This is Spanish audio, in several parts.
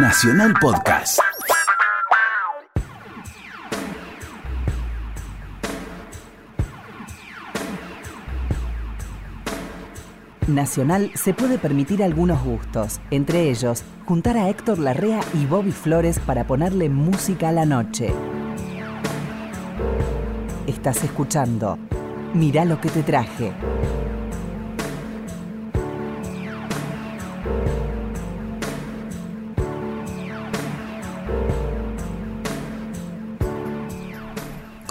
Nacional Podcast. Nacional se puede permitir algunos gustos, entre ellos juntar a Héctor Larrea y Bobby Flores para ponerle música a la noche. Estás escuchando Mirá lo que te traje.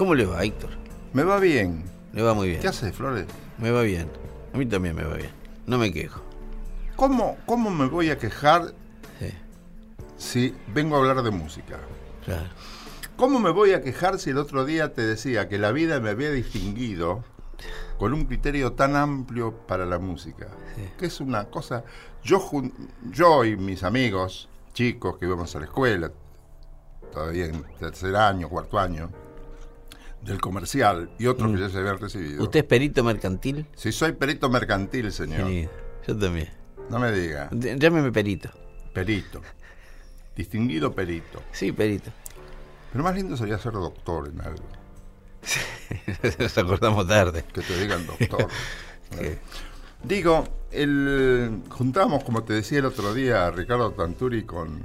¿Cómo le va, Héctor? Me va bien. Le va muy bien. ¿Qué haces, Flores? Me va bien. A mí también me va bien. No me quejo. ¿Cómo, cómo me voy a quejar Sí, si vengo a hablar de música? claro. ¿Cómo me voy a quejar si el otro día te decía que la vida me había distinguido con un criterio tan amplio para la música? Que es una cosa... Yo, yo y mis amigos, chicos que íbamos a la escuela, todavía en tercer año, cuarto año, del comercial y otros que ya se habían recibido. Mm. ¿Usted es perito mercantil? Si soy perito mercantil, señor, Sí, yo también. no me diga. Llámeme perito. Perito. Distinguido perito. Sí, perito. Pero más lindo sería ser doctor en algo. Nos acordamos tarde. Que te digan doctor. Digo, el, juntamos, como te decía el otro día, a Ricardo Tanturi con,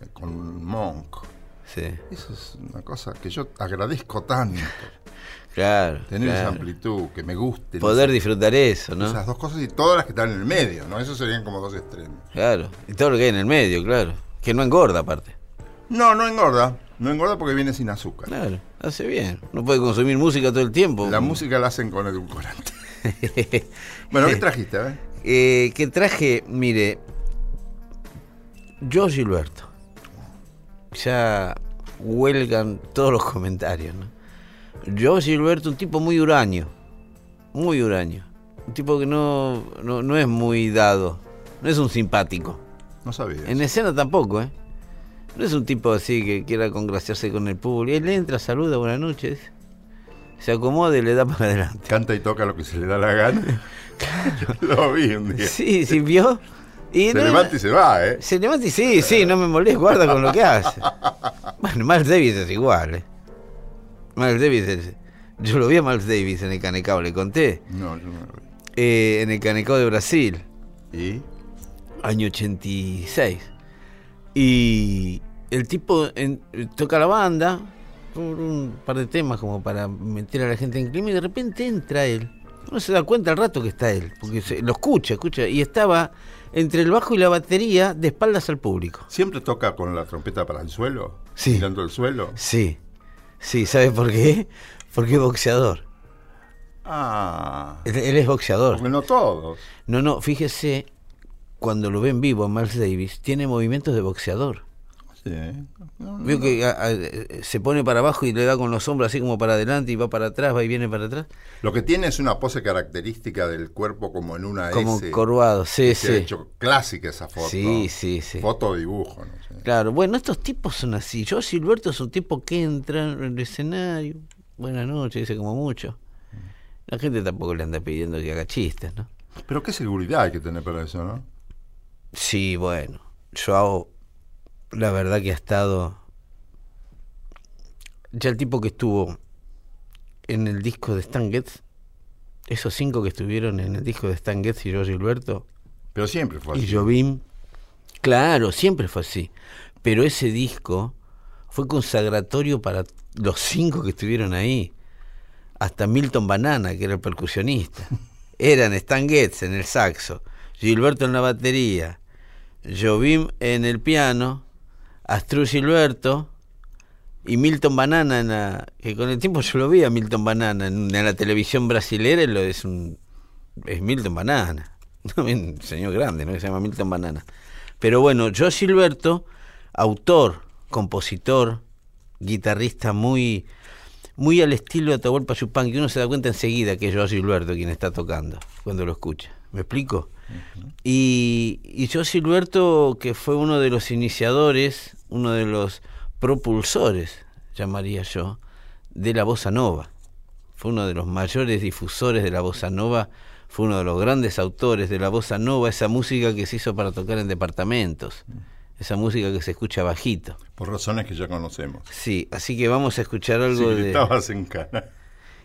eh, con Monk. Sí, Eso es una cosa que yo agradezco tanto. claro. Tener esa amplitud, que me guste. Poder disfrutar eso, ¿no? Esas dos cosas y todas las que están en el medio, ¿no? Esos serían como dos extremos. Claro. Y todo lo que hay en el medio, claro. Que no engorda, aparte. No, no engorda. No engorda porque viene sin azúcar. Claro. Hace bien. No puede consumir música todo el tiempo. La música la hacen con edulcorante. Bueno, ¿qué trajiste? Ver? Eh, que traje, mire, yo Gilberto. Ya huelgan todos los comentarios, ¿no? Yo Gilberto, un tipo muy huraño, muy huraño. Un tipo que no, no, no es muy dado, no es un simpático. No sabía. En escena tampoco, ¿eh? No es un tipo así que quiera congraciarse con el público. Él entra, saluda, buenas noches. Se acomoda y le da para adelante. Canta y toca lo que se le da la gana. Lo vi un día. Sí, sí, vio. Y Se no- levanta y se va, ¿eh? Se levanta y sí, sí, no me molesta, guarda con lo que hace. Bueno, Miles Davis es igual, ¿eh? Miles Davis es... Yo lo vi a Miles Davis en el Canecao, le conté. No, yo no lo vi. Eh, en el Canecao de Brasil, ¿Y? año 86. Y el tipo en- toca la banda, por un par de temas como para meter a la gente en clima, y de repente entra él. No se da cuenta al rato que está él, porque se- lo escucha, escucha, y estaba entre el bajo y la batería de espaldas al público. ¿Siempre toca con la trompeta para el suelo? Sí. Mirando el suelo. Sí, sí, ¿sabes por qué? Porque es boxeador. Ah. Él, es boxeador. Porque no todos. No, no, fíjese, cuando lo ve en vivo Miles Davis, tiene movimientos de boxeador. Sí. No, no, Veo que a- a- eh, se pone para abajo y le da con los hombros así como para adelante y va para atrás, va y viene para atrás. Lo que tiene es una pose característica del cuerpo como en una Como S. corvado, sí, Se ha sí. hecho clásica esa foto. Sí, sí, sí. Foto o dibujo, no sé. Claro, bueno, estos tipos son así. Yo, Silberto, es un tipo que entra en el escenario, buenas noches, dice como mucho. La gente tampoco le anda pidiendo que haga chistes, ¿no? Pero qué seguridad hay que tener para eso, ¿no? Sí, bueno, Joao, la verdad que ha estado. Ya el tipo que estuvo en el disco de Stan Getz, esos cinco que estuvieron en el disco de Stan Getz y yo Gilberto Pero siempre fue y así. Jobim, claro, siempre fue así. Pero ese disco fue consagratorio para los cinco que estuvieron ahí. Hasta Milton Banana, que era el percusionista. Eran Stan Getz en el saxo, Gilberto en la batería, Jobim en el piano, Astru Gilberto y Milton Banana en la, que con el tiempo yo lo vi a Milton Banana en, en la televisión brasilera lo es un es Milton Banana un señor grande no que se llama Milton Banana. Pero bueno yo Gilberto autor compositor guitarrista muy muy al estilo de Atahualpa Yupanqui que uno se da cuenta enseguida que es yo Gilberto quien está tocando cuando lo escucha ¿me explico? Y, y yo Silberto, que fue uno de los iniciadores, uno de los propulsores, llamaría yo, de la bossa nova. Fue uno de los mayores difusores de la bossa nova, fue uno de los grandes autores de la bossa nova, esa música que se hizo para tocar en departamentos, esa música que se escucha bajito. Por razones que ya conocemos. Sí, así que vamos a escuchar algo si de... estabas en cana.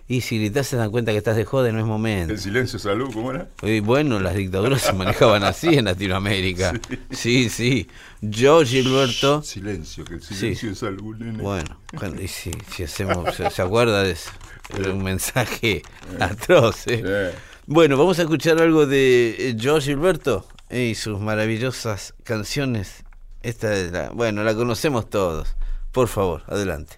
Y si gritas se dan cuenta que estás de joda, no es momento. El silencio salud, ¿cómo era? Y bueno, las dictaduras se manejaban así en Latinoamérica. Sí, sí. Yo, Gilberto... Silencio, que el silencio Sí. es salud, nene. Bueno, cuando- y si, si hacemos, se, se acuerda de eso. Era un mensaje atroz. ¿eh? Eh, Bueno, vamos a escuchar algo de eh, George Gilberto y sus maravillosas canciones. Esta es la, bueno, la conocemos todos. Por favor, adelante.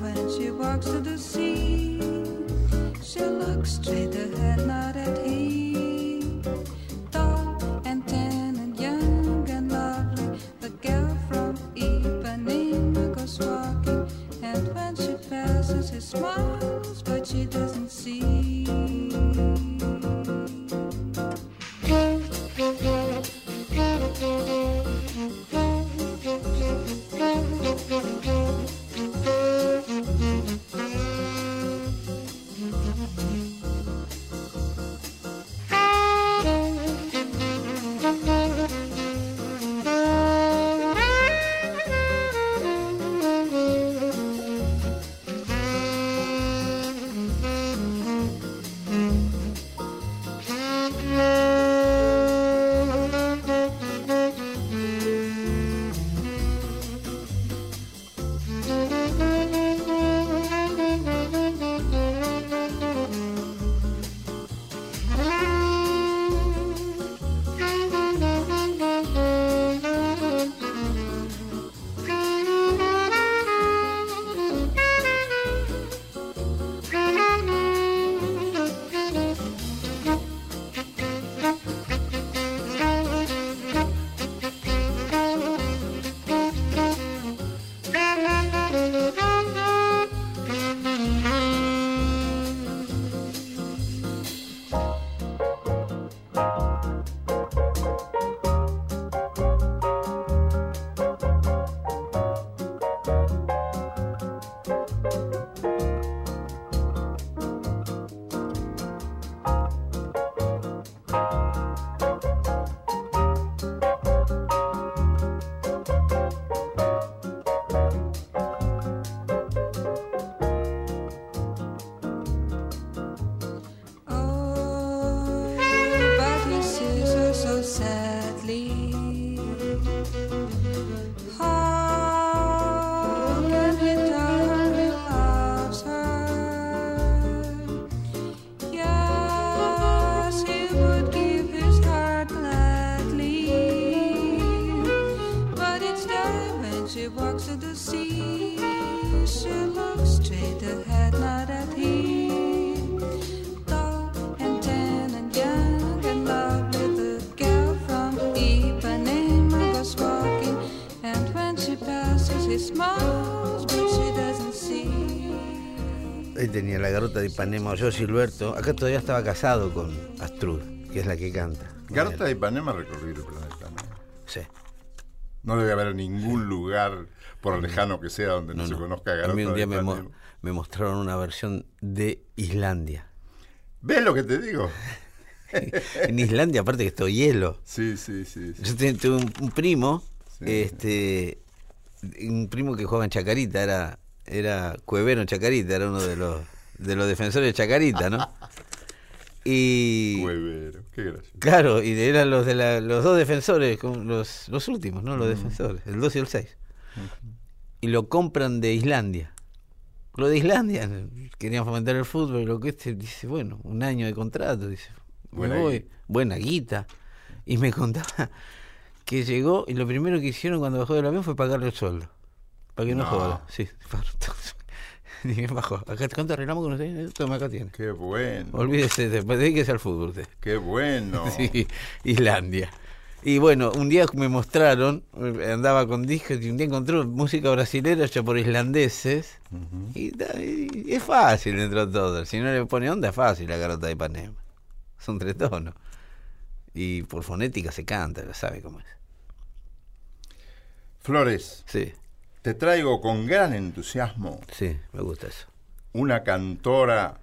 When she walks to the sea, she looks straight ahead, not at him de Ipanema, yo Silberto. Acá todavía estaba casado con Astrud, que es la que canta. Garota de Ipanema recorrió el planeta, ¿no? Sí. No debe haber ningún lugar, por lejano que sea, donde no, se conozca A Garota mí un día me, mo- Ipanema. me mostraron una versión de Islandia. ¿Ves lo que te digo? En Islandia, aparte que estoy hielo. Sí, sí, sí. sí. Yo tuve un, un primo, Sí. este, un primo que jugaba en Chacarita, era, era Cuevero en Chacarita, era uno de los, de los defensores de Chacarita, ¿no? Y Huevero, qué gracioso. claro, y eran los de la- los dos defensores, como los, los últimos, ¿no? Los defensores, el 2 y el 6. Y lo compran de Islandia. Lo de Islandia, querían fomentar el fútbol, y lo que este dice, bueno, un año de contrato, dice, me Buena voy, guita. buena guita. Y me contaba que llegó y lo primero que hicieron cuando bajó del avión fue pagarle el sueldo. Para que no, No. joda. Sí, y bien. Acá, ¿Cuánto arreglamos con usted? Toma, acá tiene. Qué bueno, Olvídese, de- dedíquese al fútbol usted. qué bueno. Sí, Islandia. Y bueno, un día me mostraron, eh, andaba con discos y un día encontró música brasilera hecha por islandeses. y es fácil dentro de todo. Si no le pone onda, es fácil la garota de Ipanema. Son tres tonos. Y por fonética se canta, lo sabe cómo es. Flores, Sí, te traigo con gran entusiasmo sí, me gusta eso. una cantora,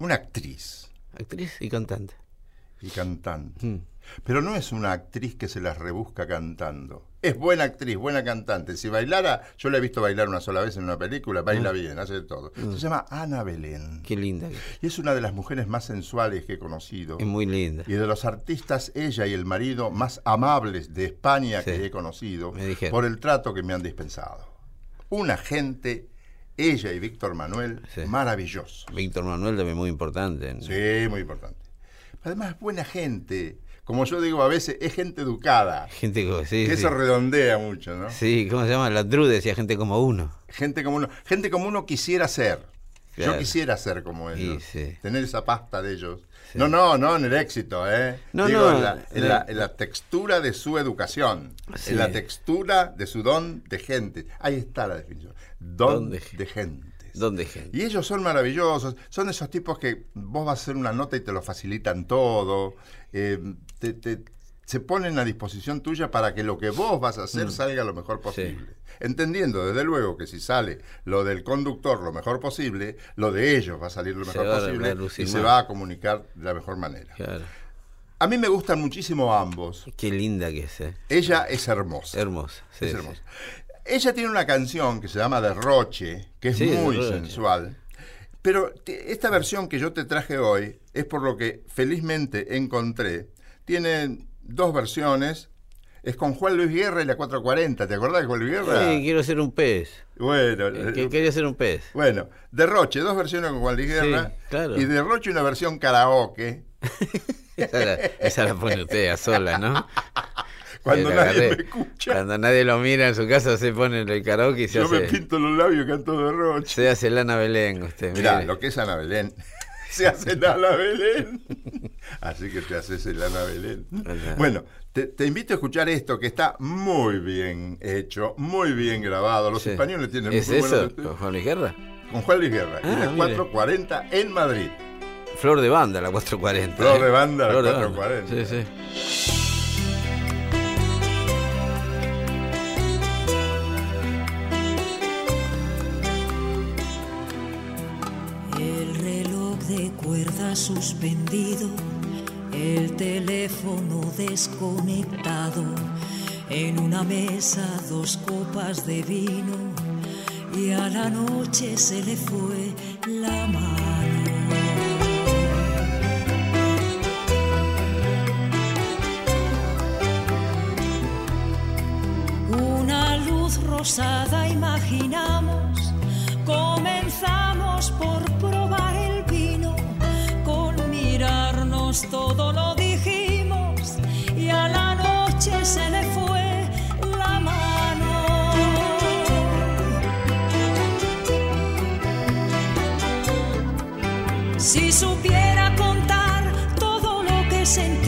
una actriz Actriz y cantante. y cantante. Mm. Pero no es una actriz que se las rebusca cantando. Es buena actriz, buena cantante. Si bailara, yo la he visto bailar una sola vez en una película, baila bien, hace de todo. Se llama Ana Belén. Qué linda. Y es una de las mujeres más sensuales que he conocido. Es muy linda. Y de los artistas, ella y el marido más amables de España Sí. que he conocido, por el trato que me han dispensado. Una gente, ella y Víctor Manuel, Sí. maravilloso. Víctor Manuel también muy importante. Sí, muy importante. Además, buena gente. Como yo digo a veces, es gente educada. Gente que, sí, que sí. eso redondea mucho, ¿no? Sí, ¿cómo se llama? La Dru decía gente como uno. Gente como uno, gente como uno quisiera ser. Yo quisiera ser como ellos. sí. Tener esa pasta de ellos. No, no, no en el éxito, ¿eh? No, Digo, no, en, la, en la- la- en la textura de su educación. Sí. En la textura de su don de gente. Ahí está la definición. Don, Don de de, gente. ¿Dónde gente? Y ellos son maravillosos, son esos tipos que vos vas a hacer una nota y te lo facilitan todo, eh, te- te- se ponen a disposición tuya para que lo que vos vas a hacer salga lo mejor posible. Entendiendo, desde luego, que si sale lo del conductor lo mejor posible, lo de ellos va a salir lo mejor posible y se va a comunicar de la mejor manera. Claro. A mí me gustan muchísimo ambos. Qué linda que es, ¿eh? Ella es hermosa. Hermosa. sí, Es sí. hermosa. Ella tiene una canción que se llama Derroche, que es Sí, muy sensual. Pero esta versión que yo te traje hoy es por lo que felizmente encontré. Tiene dos versiones. Es con Juan Luis Guerra y la 440. ¿Te acordás de Juan Luis Guerra? Sí, quiero ser un pez. Bueno, Eh, Que eh, quería ser un pez. bueno, Derroche, dos versiones con Juan Luis Sí, Guerra. claro. Y Derroche una versión karaoke. Esa la, esa la pone usted a sola, ¿no? Cuando Sí, la nadie agarré. me escucha. Cuando nadie lo mira en su casa, se pone en el karaoke y se Yo me hace, pinto los labios y canto Derroche. se hace Lana Belén. Usted, Mirá, mire. lo que es Ana Belén. Se hace en Ana Belén. Así que te haces el Ana Belén. Bueno, te, te invito a escuchar esto que está muy bien hecho, muy bien grabado. Los Sí. españoles tienen ¿Es muy eso? ¿Con. Juan Luis Guerra? Con Juan Luis Guerra. Ah, la mire. 440 en Madrid. Flor de banda, la 440. Flor ¿eh? de banda, la Flor de 440. Sí, sí. Suspendido, el teléfono desconectado, en una mesa dos copas de vino y a la noche se le fue la mano. Una luz rosada imaginamos, comenzamos por probar todo lo dijimos y a la noche se le fue la mano. Si supiera contar todo lo que sentí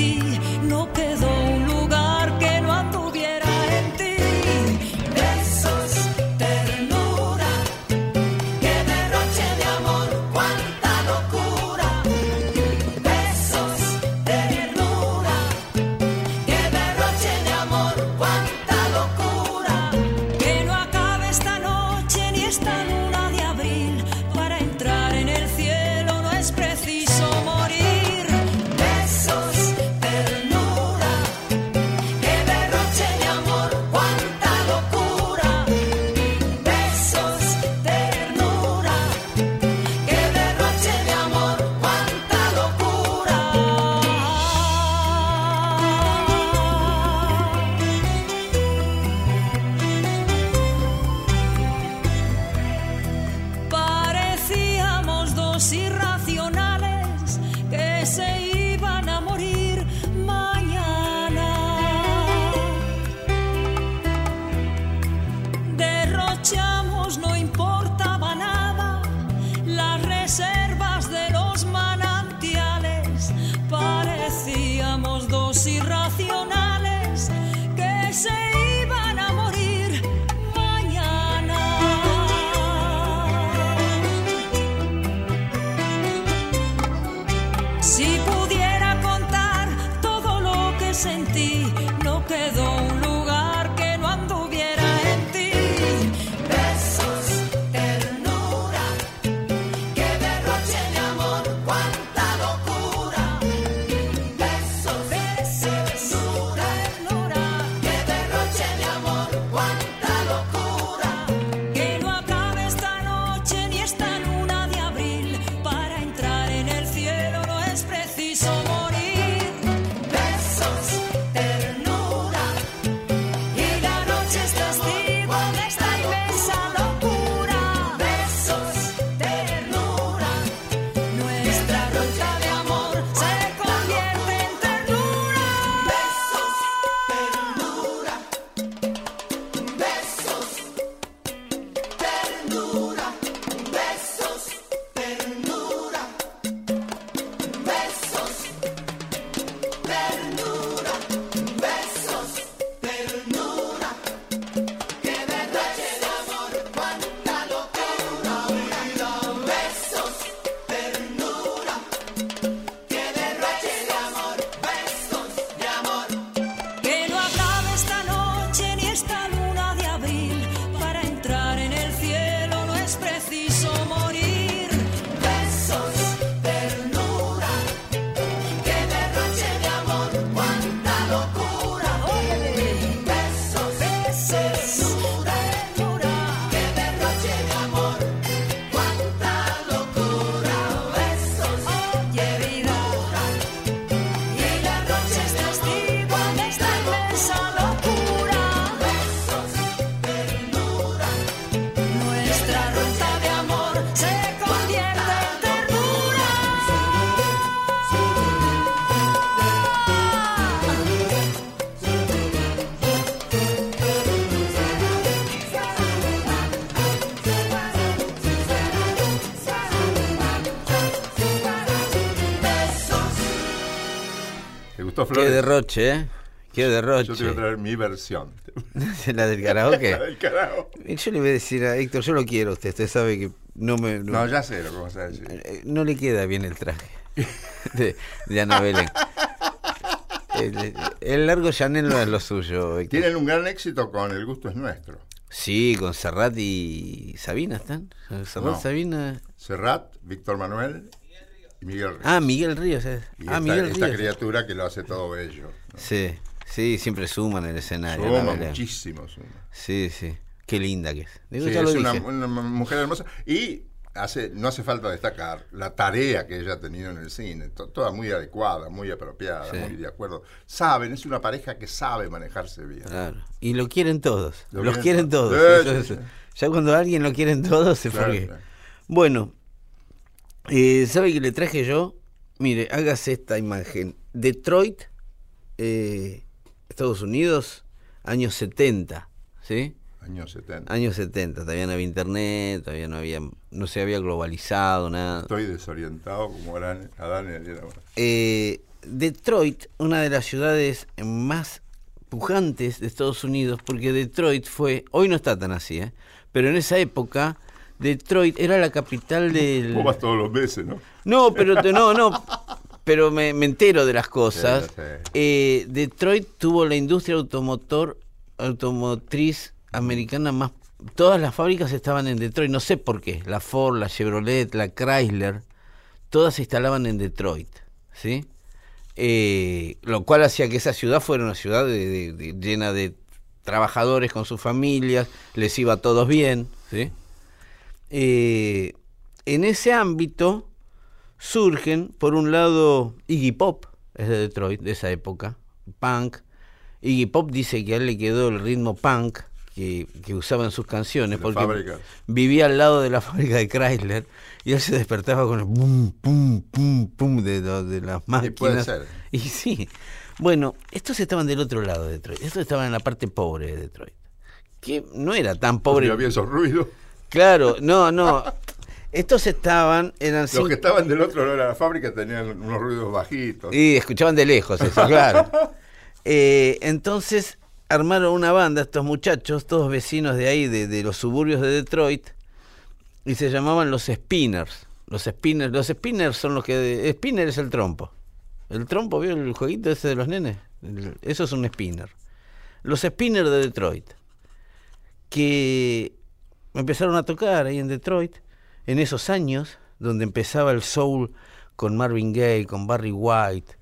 Qué derroche, ¿eh? Qué Yo te voy a derroche. traer mi versión. la del karaoke. La del carajo. Yo le voy a decir a Héctor, yo lo quiero a usted, usted sabe que no me... no- No, ya sé lo que vas a decir. Eh, no le queda bien el traje de, de Ana Belén. El, el largo Chanel no es lo suyo. Héctor. Tienen un gran éxito con El gusto es nuestro. Sí, con Serrat y Sabina están. Serrat, No. Sabina. Serrat, Víctor Manuel Miguel Ríos. Ah, Miguel Ríos. eh. y ah, esta, Miguel esta Ríos. criatura que lo hace todo bello. ¿no? Sí, sí, siempre suman el escenario. Suma muchísimo. suma. Sí, sí. Qué linda que es. Digo, Sí, es una, mujer hermosa. Y hace, no hace falta destacar la tarea que ella ha tenido en el cine. to- Toda muy adecuada, muy apropiada, Sí. muy de acuerdo. Saben, es una pareja que sabe manejarse bien. Claro. Y lo quieren todos. Lo Los quieren quieren todos. es-. Ya cuando alguien lo quieren todos, se Claro, fue. claro. Bueno, eh, ¿sabe qué le traje yo? Mire, hágase esta imagen. Detroit, eh, Estados Unidos, años 70, ¿sí? Años 70. Años 70, todavía no había internet, todavía no había, no se había globalizado, nada. Estoy desorientado como Adán, Adán y Eva. Eh, Detroit, una de las ciudades más pujantes de Estados Unidos, porque Detroit fue, hoy no está tan así, ¿eh? pero en esa época Detroit era la capital del... Vos vas todos los meses, ¿no? No, pero no, no, pero me, me entero de las cosas. Sí, sí. Eh, Detroit tuvo la industria automotor, automotriz americana más... Todas las fábricas estaban en Detroit, no sé por qué. La Ford, la Chevrolet, la Chrysler, todas se instalaban en Detroit, ¿sí? Eh, lo cual hacía que esa ciudad fuera una ciudad de- de- de- llena de trabajadores con sus familias, les iba a todos bien, ¿sí? Eh, en ese ámbito surgen, por un lado, Iggy Pop, es de Detroit, de esa época, punk. Iggy Pop dice que a él le quedó el ritmo punk que, que usaba en sus canciones, porque vivía al lado de la fábrica de Chrysler y él se despertaba con el pum, pum, pum, pum de, las máquinas. puede ser. Y sí. Bueno, estos estaban del otro lado de Detroit, estos estaban en la parte pobre de Detroit, que no era tan pobre. Había esos ruidos. Claro, no, no. Estos estaban, eran Los cinco- que estaban del otro lado de la fábrica tenían unos ruidos bajitos. Y escuchaban de lejos eso, claro. Eh, entonces armaron una banda estos muchachos, todos vecinos de ahí, de, de los suburbios de Detroit, y se llamaban los Spinners. Los Spinners, los Spinners son los que... Spinner es el trompo. El trompo, ¿vio el jueguito ese de los nenes? El- eso es un Spinner. Los Spinners de Detroit, que empezaron a tocar ahí en Detroit, en esos años, donde empezaba el soul con Marvin Gaye, con Barry White,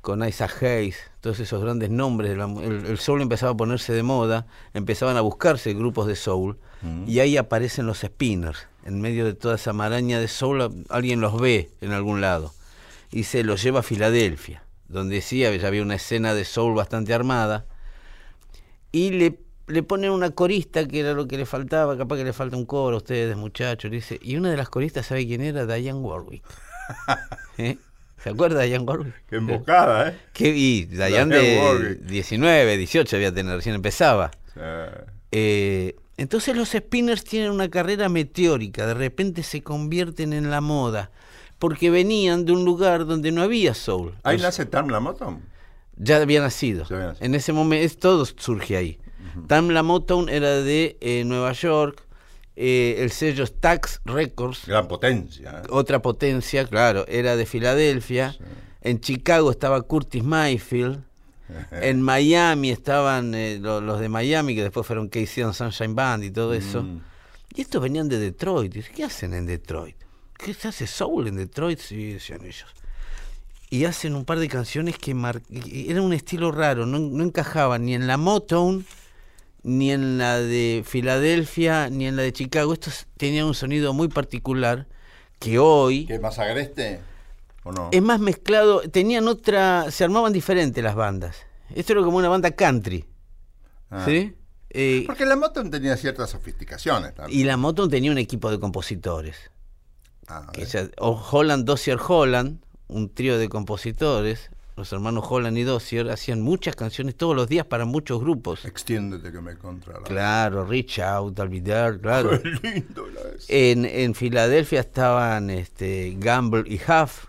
con Isaac Hayes, todos esos grandes nombres, el, el soul empezaba a ponerse de moda, empezaban a buscarse grupos de soul, y ahí aparecen los spinners, en medio de toda esa maraña de soul, alguien los ve en algún lado, y se los lleva a Filadelfia, donde sí había una escena de soul bastante armada, y le, le ponen una corista, que era lo que le faltaba, capaz que le falta un coro a ustedes, muchachos, dice, y una de las coristas, ¿sabe quién era? Diane Warwick. ¿Eh? ¿Se acuerda de Diane Warwick? Qué emboscada, ¿eh? ¿Qué? Y Diane de Warwick. 19, 18 había tener, recién empezaba. Eh, Eh, entonces los spinners tienen una carrera meteórica, de repente se convierten en la moda, porque venían de un lugar donde no había soul. Ahí nace Tam la Motown. ya había nacido. Ya había nacido. En ese momento, todo surge ahí. Tamla Motown era de eh, Nueva York, eh, el sello Stax Records, Gran potencia. ¿eh? otra potencia, claro, era de Filadelfia. En Chicago estaba Curtis Mayfield. En Miami estaban eh, lo- los de Miami, que después fueron que hicieron Sunshine Band y todo eso. Mm. Y estos venían de Detroit. ¿Qué hacen en Detroit? ¿Qué se hace soul en Detroit? Sí, decían ellos. Y hacen un par de canciones que mar... era un estilo raro, no, no encajaban ni en la Motown, ni en la de Filadelfia, ni en la de Chicago. Estos tenían un sonido muy particular que hoy ¿Qué más agreste? ¿O no? es más mezclado. Tenían otra, se armaban diferente las bandas. Esto era como una banda country, Ah. ¿sí? Eh, Porque la Motown tenía ciertas sofisticaciones también. y la Motown tenía un equipo de compositores. Ah, que o Holland, Dossier, Holland, un trío de compositores, los hermanos Holland y Dossier, hacían muchas canciones todos los días para muchos grupos. Extiéndete que me contra la... Claro, Reach Out, There, claro. Qué lindo la es. En, en Filadelfia estaban este, Gamble y Huff,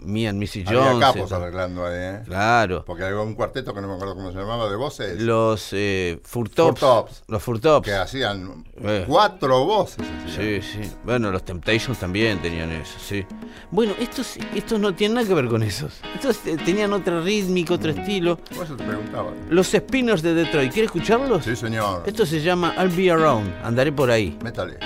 me and Missy Había Jones. capos arreglando ahí, ¿eh? Claro. Porque había un cuarteto que no me acuerdo cómo se llamaba, de voces, Los eh, Furtops. Furtops. Los Furtops. que hacían Eh. cuatro voces. Sí, hacían. sí. Bueno, los Temptations también tenían eso, sí. Bueno, estos, estos no tienen nada que ver con esos. Estos eh, tenían otra rítmica, otro estilo. Por eso te preguntaba. Los Spinners de Detroit, ¿quieres escucharlos? Sí, señor. Esto se llama I'll Be Around, andaré por ahí. Métale.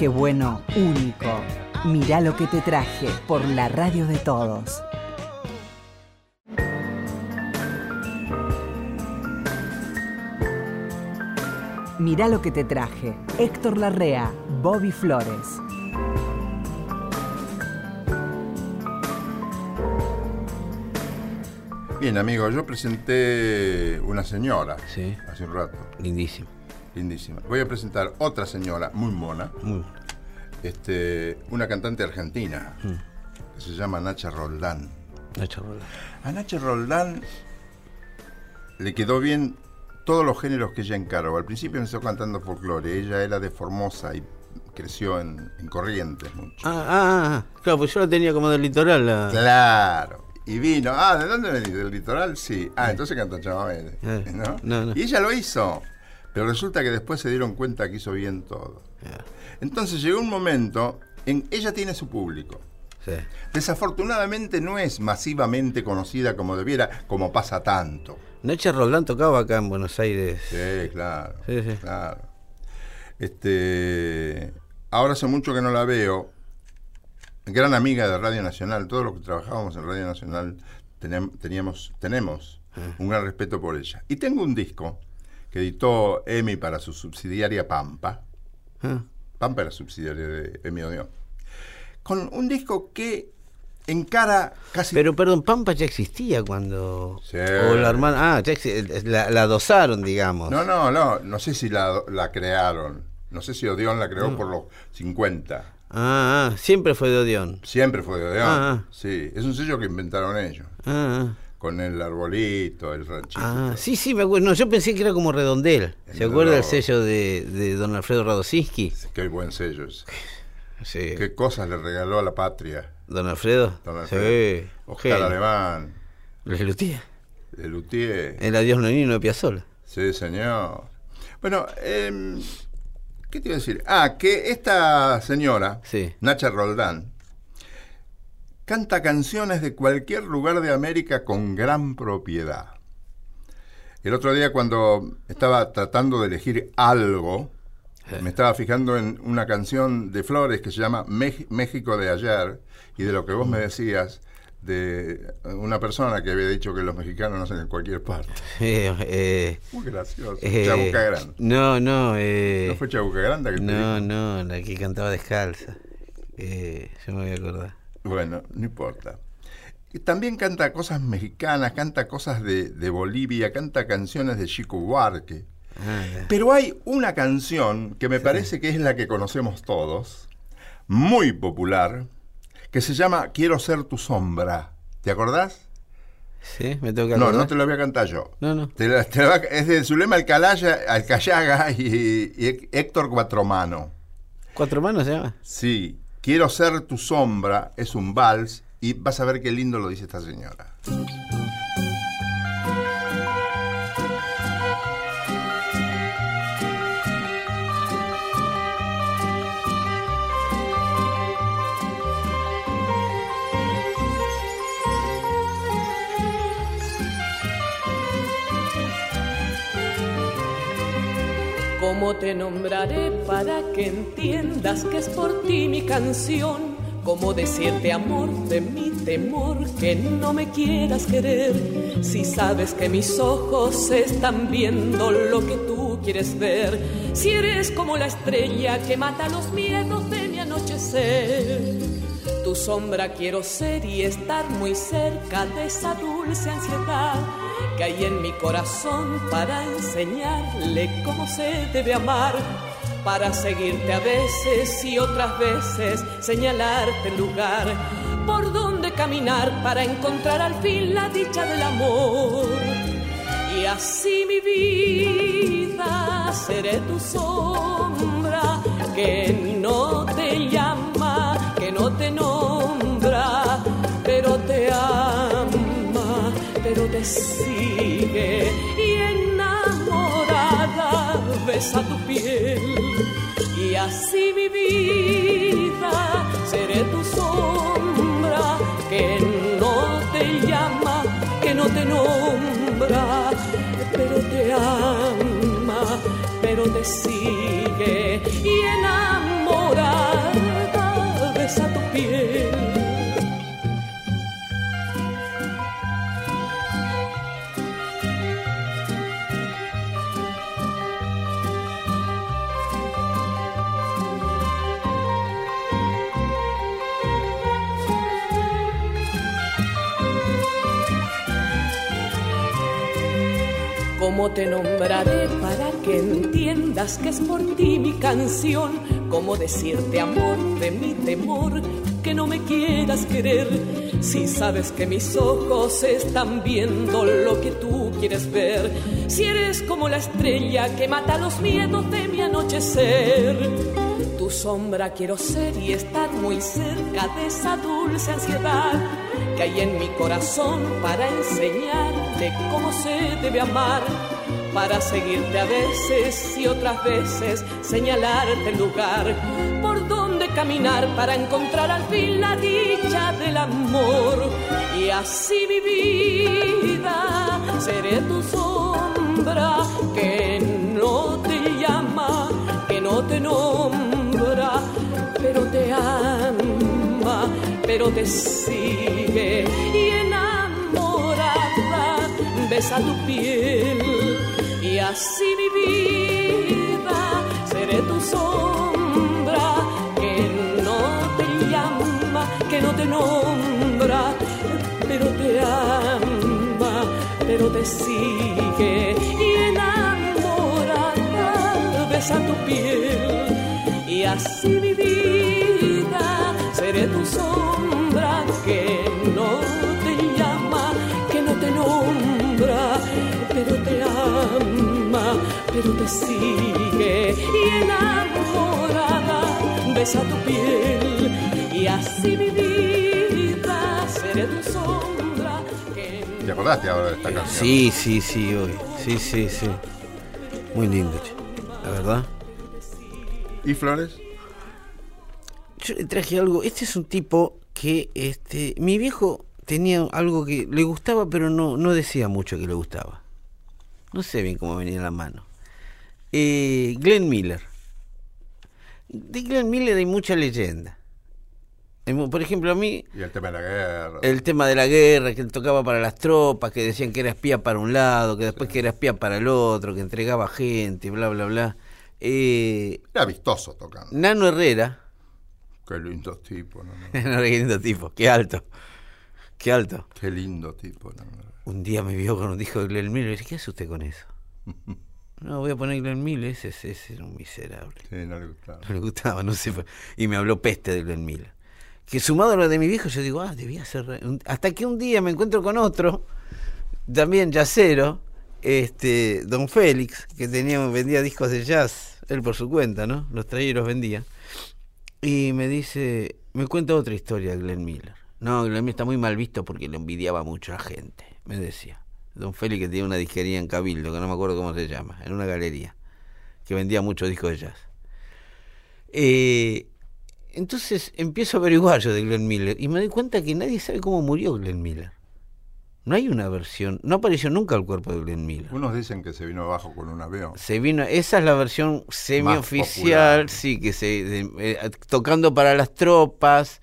Qué bueno, único. Mirá lo que te traje por la radio de todos. Mirá lo que te traje. Héctor Larrea, Bobby Flores. Bien, amigo, yo presenté una señora Sí. hace un rato, Lindísimo. Lindísima. Voy a presentar otra señora muy mona, Muy- este, una cantante argentina que se llama Nacha Roldán. Nacho Roldán. A Nacha Roldán le quedó bien todos los géneros que ella encargó. Al principio empezó cantando folclore, ella era de Formosa y creció en, en Corrientes mucho. Ah, ah, ah, claro, pues yo la tenía como del litoral. La... Claro. Y vino, ah, ¿de dónde venís? ¿Del litoral? Sí. Ah, entonces canta chamamé, Eh, ¿no? no, no. Y ella lo hizo. Pero resulta que después se dieron cuenta que hizo bien todo. Entonces llegó un momento en ella tiene su público. sí. Desafortunadamente no es masivamente conocida como debiera, como pasa tanto. Nacha Roldán tocaba acá en Buenos Aires. Sí, claro. Sí, sí. Claro. Este, ahora hace mucho que no la veo. Gran amiga de Radio Nacional. Todos los que trabajábamos en Radio Nacional teníamos, tenemos un gran respeto por ella. Y tengo un disco que editó Emi para su subsidiaria Pampa. Ah, Pampa era subsidiaria de Emi Odeón. Con un disco que encara casi Pero perdón, Pampa ya existía cuando. Sí. O la hermana. Ah, ya la, la dosaron, digamos. No, no, no, no sé si la, la crearon. No sé si Odeón la creó por los 50. Ah, ah, siempre fue de Odeón. Siempre fue de Odeón. Ah, ah. Sí, es un sello que inventaron ellos. Ah, ah. Con el arbolito, el ranchito. Ah, sí, sí, me acuerdo. No, yo pensé que era como Redondel. ¿Se No. acuerda del sello de, de don Alfredo Radosinski? Qué buen sello. Sí. Qué cosas le regaló a la patria. ¿Don Alfredo? Don Alfredo. Sí. Oscar genio. Alemán, de Luthier. El adiós nonino de Piazzolla. Sí, señor. Bueno, em, ¿qué te iba a decir? Ah, que esta señora, Sí. Nacha Roldán, canta canciones de cualquier lugar de América con gran propiedad. El otro día cuando estaba tratando de elegir algo, me estaba fijando en una canción de Flores que se llama México de ayer y de lo que vos me decías de una persona que había dicho que los mexicanos nacen en cualquier parte. Eh, eh, Muy gracioso. eh, Chabuca Grande. No, no. Eh, ¿No fue Chabuca Grande que te no, no, la que cantaba descalza. Eh, yo me voy a acordar. Bueno, no importa. También canta cosas mexicanas, canta cosas de, de Bolivia, canta canciones de Chico Buarque. Ah, ya. Pero hay una canción que me parece que es la que conocemos todos, muy popular, que se llama Quiero ser tu sombra. ¿Te acordás? ¿Sí? ¿Me tengo que No, acordar? no te lo voy a cantar yo. No, no. Te la- te la es de Zulema Alcalaya, Alcayaga y, y Héctor Cuatromano. ¿Cuatro manos se llama? Sí, quiero ser tu sombra, es un vals y vas a ver qué lindo lo dice esta señora. ¿Cómo te nombraré para que entiendas que es por ti mi canción? ¿Cómo decirte amor de mi temor que no me quieras querer? Si sabes que mis ojos están viendo lo que tú quieres ver. Si eres como la estrella que mata los miedos de mi anochecer. Tu sombra quiero ser y estar muy cerca de esa dulce ansiedad que hay en mi corazón para enseñarle cómo se debe amar, para seguirte a veces y otras veces señalarte el lugar por donde caminar para encontrar al fin la dicha del amor. Y así mi vida seré tu sombra que no besa tu piel. Y así mi vida seré tu sombra que no te llama, que no te nombra, pero te ama, pero te sigue y enamorada besa tu piel. ¿Cómo te nombraré para que entiendas que es por ti mi canción? ¿Cómo decirte amor de mi temor que no me quieras querer? Si sabes que mis ojos están viendo lo que tú quieres ver. Si eres como la estrella que mata los miedos de mi anochecer. Tu sombra quiero ser y estar muy cerca de esa dulce ansiedad que hay en mi corazón para enseñarte cómo se debe amar, para seguirte a veces y otras veces señalarte el lugar por donde caminar para encontrar al fin la dicha del amor. Y así mi vida seré tu sombra que no te llama, que no te nombra, pero te ama, pero te sigue y enamorada besa tu piel. Y así mi vida seré tu sombra que no te llama, que no te nombra, pero te ama, pero te sigue y enamorada besa tu piel. Y así mi vida seré tu sombra que te sigue y enamorada besa tu piel. Y así mi vida seré tu sombra que ¿Te acordaste ahora de esta canción? Sí, sí, sí, hoy. Sí, sí, sí. Muy lindo, che. La verdad. ¿Y Flores? Yo le traje algo. Este es un tipo que este mi viejo tenía algo que le gustaba, pero no, no decía mucho que le gustaba. No sé bien cómo venía en la mano. Eh, Glenn Miller. De Glenn Miller hay mucha leyenda. Por ejemplo, a mí Y el tema de la guerra. el tema de la guerra, que él tocaba para las tropas, que decían que era espía para un lado, que después que era espía para el otro, que entregaba gente, bla, bla, bla. Eh, Era vistoso tocando. Nano Herrera, Qué lindo tipo, no. no, qué lindo tipo, qué alto, qué alto. Qué lindo tipo, ¿no? Un día me vio con un disco de Glenn Miller y dije, ¿qué hace usted con eso? No, voy a poner Glenn Miller, ese, ese, ese era un miserable. Sí, no le gustaba. No le gustaba, no sé. Y me habló peste de Glenn Miller. Que sumado a lo de mi viejo, yo digo, ah, debía ser. re- Hasta que un día me encuentro con otro, también jazzero, este, Don Félix, que tenía, vendía discos de jazz, él por su cuenta, ¿no? Los traía y los vendía. Y me dice, me cuenta otra historia de Glenn Miller. No, Glenn Miller está muy mal visto porque le envidiaba mucho a la gente, me decía. Don Félix que tenía una disquería en Cabildo, que no me acuerdo cómo se llama, en una galería, que vendía muchos discos de jazz. Eh, entonces empiezo a averiguar yo de Glenn Miller y me doy cuenta que nadie sabe cómo murió Glenn Miller. No hay una versión, no apareció nunca el cuerpo de Glenn Miller. Unos dicen que se vino abajo con un avión. Se vino, esa es la versión semioficial, sí, que se de- eh, tocando para las tropas,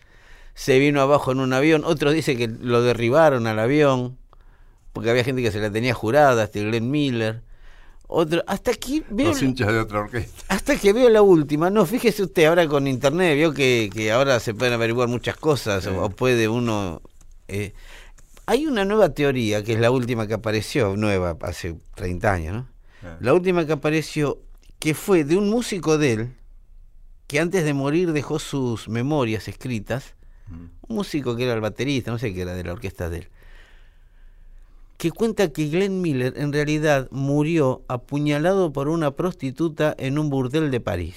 se vino abajo en un avión. Otros dicen que lo derribaron al avión, porque había gente que se la tenía jurada, hasta Glenn Miller. Otro, hasta aquí veo, Los hinchas de otra orquesta. hasta que veo la última. No, fíjese usted ahora con internet, vio que, que ahora se pueden averiguar muchas cosas, Sí. o, puede uno. eh, hay una nueva teoría, que es la última que apareció, nueva, hace 30 años, ¿no? La última que apareció, que fue de un músico de él, que antes de morir dejó sus memorias escritas, Mm. un músico que era el baterista, no sé qué era de la orquesta de él, que cuenta que Glenn Miller en realidad murió apuñalado por una prostituta en un burdel de París.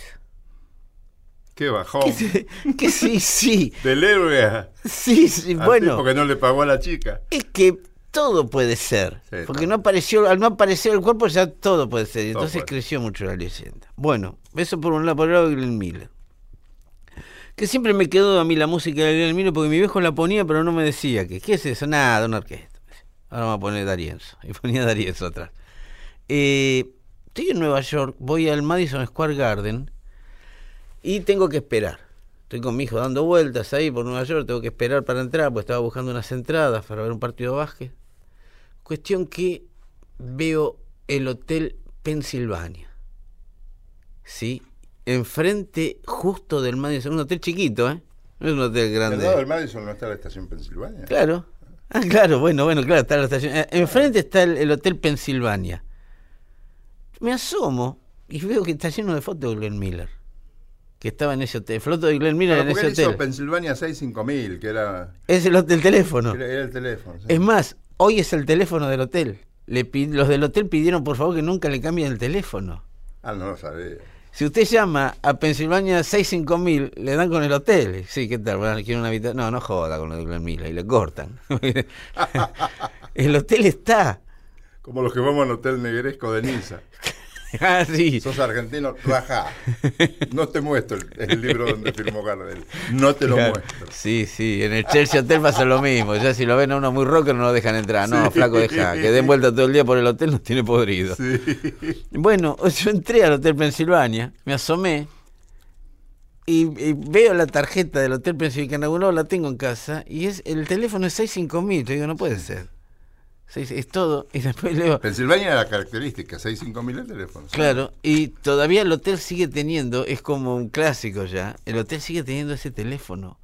Qué bajón. Que, se- que sí, sí, Del héroe a, sí, sí, al bueno, tipo que no le pagó a la chica. es que todo puede ser, Sí, porque no apareció, al no aparecer el cuerpo ya todo puede ser, y entonces creció mucho la leyenda. Bueno, eso por un lado, por el lado de Glenn Miller. Que siempre me quedó a mí la música de Glenn Miller porque mi viejo la ponía, pero no me decía que, ¿qué es eso? Nada, una orquesta. Ahora vamos a poner Darienzo. Y ponía Darienzo atrás. Eh, estoy en Nueva York, voy al Madison Square Garden y tengo que esperar. Estoy con mi hijo dando vueltas ahí por Nueva York, tengo que esperar para entrar, pues estaba buscando unas entradas para ver un partido de básquet. Cuestión que veo el Hotel Pensilvania. ¿Sí? Enfrente justo del Madison, un hotel chiquito, ¿eh? No es un hotel Al grande. lado del Madison no está la estación Pensilvania. Claro. Ah, claro, bueno, bueno, claro, está la estación. eh, Enfrente está el, el Hotel Pensilvania. Me asomo y veo que está lleno de fotos de Glenn Miller. Que estaba en ese hotel. Fotos de Glenn Miller Claro, en ese él hizo hotel. Pensilvania 65000, que era, Es el hotel teléfono. era, era el teléfono. sí. Es más, hoy es el teléfono del hotel. Le los del hotel pidieron por favor que nunca le cambien el teléfono. Ah, no lo sabía. Si usted llama a Pensilvania 65000, le dan con el hotel. Sí, ¿qué tal? Bueno, quiero una habitación. No, no joda con lo de y le cortan. el hotel está. Como los que vamos al Hotel Negresco de Niza. Ah, sí. Sos argentino, rajá. No te muestro el, el libro donde firmó Gardel. No te lo Claro. muestro. Sí, sí, en el Chelsea Hotel pasa lo mismo. Ya si lo ven a uno muy rocker no lo dejan entrar. No, Sí. flaco, deja. Que den vuelta todo el día por el hotel nos tiene podrido. Sí. Bueno, yo entré al Hotel Pensilvania, me asomé y, y veo la tarjeta del Hotel Pensilvania, no la tengo en casa, y es el teléfono es 65000. Yo digo, no puede ser. Es todo. Y después Pensilvania era la característica, 65000 el teléfono. sí. Claro, y todavía el hotel sigue teniendo, es como un clásico ya, el hotel sigue teniendo ese teléfono.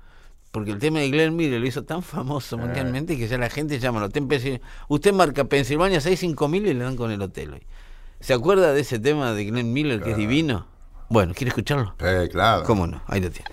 Porque el tema de Glenn Miller lo hizo tan famoso mundialmente que ya la gente llama al hotel Pensil- Usted marca Pensilvania 65000 y le dan con el hotel hoy. ¿Se acuerda de ese tema de Glenn Miller que es divino? Bueno, ¿quiere escucharlo? Sí, claro. ¿Cómo no? Ahí lo tiene.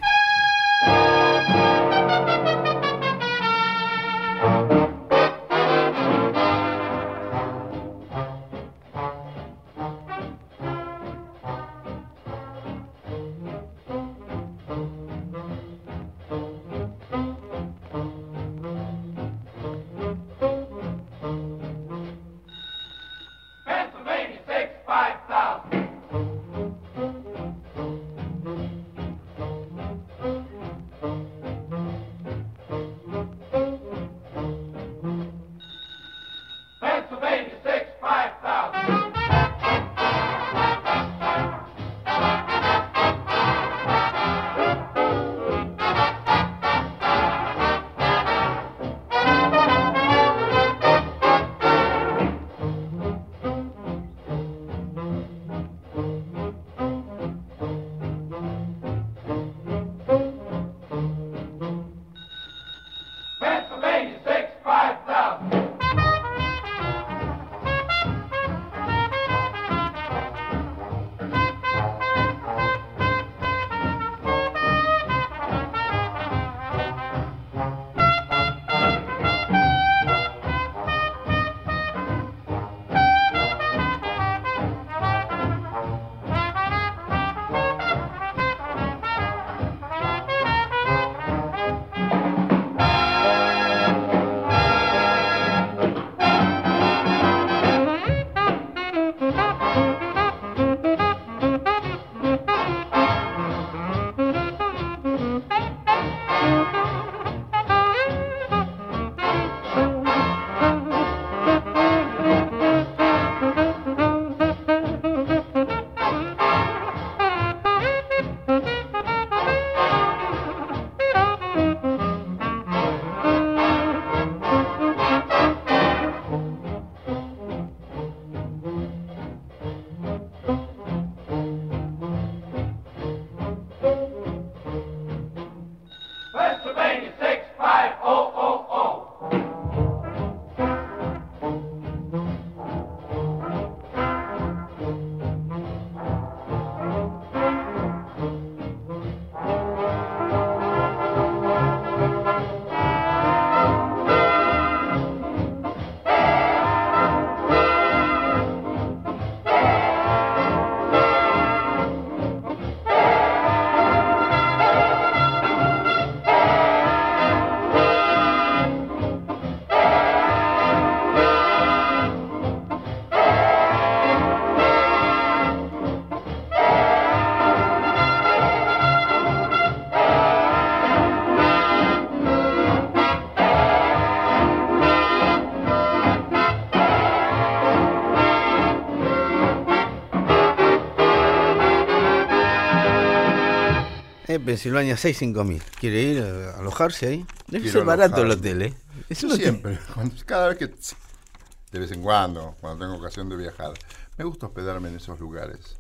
Eh, Pensilvania 6, 5 mil. ¿Quiere ir a alojarse ahí? Debe Quiero ser barato el hotel, ¿eh? Es un Yo hotel- siempre, cuando- cada vez que, de vez en cuando, cuando tengo ocasión de viajar, me gusta hospedarme en esos lugares.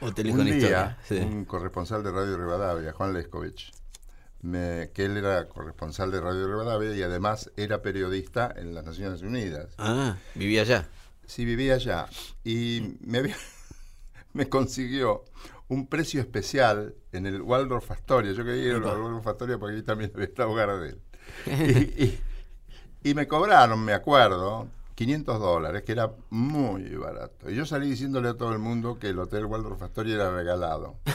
Hoteles un con día, historia. sí. un corresponsal de Radio Rivadavia, Juan Leskovich, me- que él era corresponsal de Radio Rivadavia y además era periodista en las Naciones Unidas. Ah, vivía allá. Sí, vivía allá. Y me, había- me consiguió un precio especial en el Waldorf Astoria. Yo quería ir al Waldorf Astoria porque ahí también había estado Gardel. Y, y- y me cobraron, me acuerdo, 500 dólares, que era muy barato. Y yo salí diciéndole a todo el mundo que el Hotel Waldorf Astoria era regalado.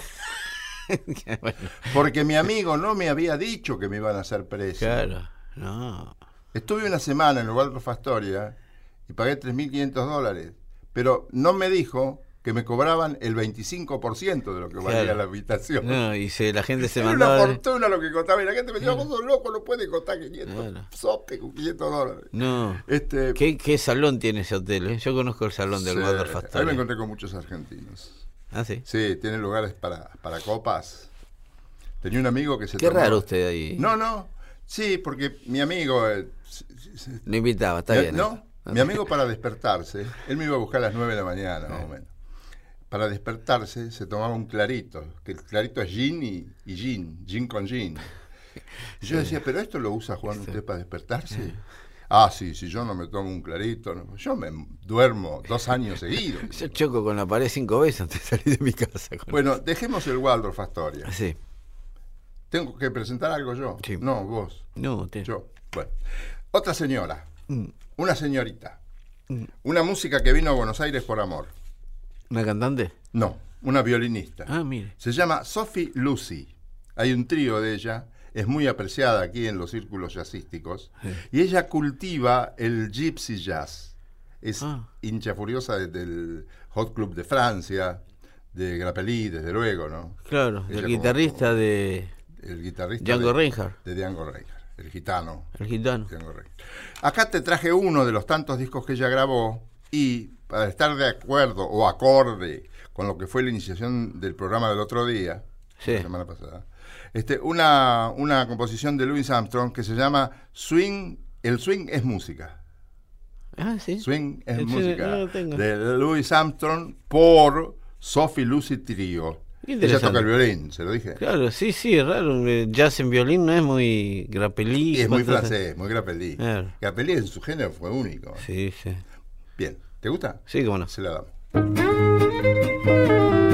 Bueno, Porque mi amigo no me había dicho que me iban a hacer precio. claro, no. Estuve una semana en el Waldorf Astoria y pagué 3.500 dólares, pero no me dijo que me cobraban el 25% de lo que valía Claro. la habitación. No, y se, la gente se Era mandaba. una fortuna lo que costaba y la gente me decía, vos sos loco, no puede costar 500 Claro. sope con 500 dólares. No. Este, ¿Qué, ¿Qué salón tiene ese hotel? eh? Yo conozco el salón del sí, Waldorf ahí me Astoria. encontré con muchos argentinos. Ah, sí. Sí, tiene lugares para, para copas. Tenía un amigo que se Qué raro usted ahí. No, no. Sí, porque mi amigo... eh, Lo invitaba, está Mi- bien. No, eso. mi amigo para despertarse, él me iba a buscar a las 9 de la mañana, más o menos. Para despertarse se tomaba un clarito, que el clarito es gin y, y gin, gin con gin. Y yo decía, ¿pero esto lo usa Juan usted para despertarse? Ah, sí, si yo no me tomo un clarito, no. yo me duermo dos años seguidos. Yo choco con la pared cinco veces antes de salir de mi casa. Bueno, dejemos el Waldorf Astoria. Sí. ¿Tengo que presentar algo yo? Sí. No, vos. No, usted. Yo. Bueno. Otra señora. Mm. Una señorita. Una música que vino a Buenos Aires por amor. ¿Una cantante? No, una violinista. Ah, mire. Se llama Sophie Lucy. Hay un trío de ella, es muy apreciada aquí en los círculos jazzísticos. Y ella cultiva el gypsy jazz. Es Ah. hincha furiosa de- del Hot Club de Francia, de Grappelli, desde luego, ¿no? Claro, Ella el como- guitarrista de El guitarrista Django de, Reinhardt, de Django Reinhardt, el gitano. el gitano. Django. Acá te traje uno de los tantos discos que ella grabó y para estar de acuerdo o acorde con lo que fue la iniciación del programa del otro día, Sí. la semana pasada, este, una, una composición de Louis Armstrong que se llama Swing, el swing es música. Ah, sí. Swing es música. no de Louis Armstrong por Sophie Lucy Trio. Ella toca el violín, se lo dije. Claro, sí, sí, es raro. eh, Jazz en violín no es muy grapelí. Y es muy ¿cuántas- francés, muy Grappelli. Claro. Grappelli en su género fue único. Sí, sí. Bien, ¿te gusta? Sí, cómo no. Se la damos.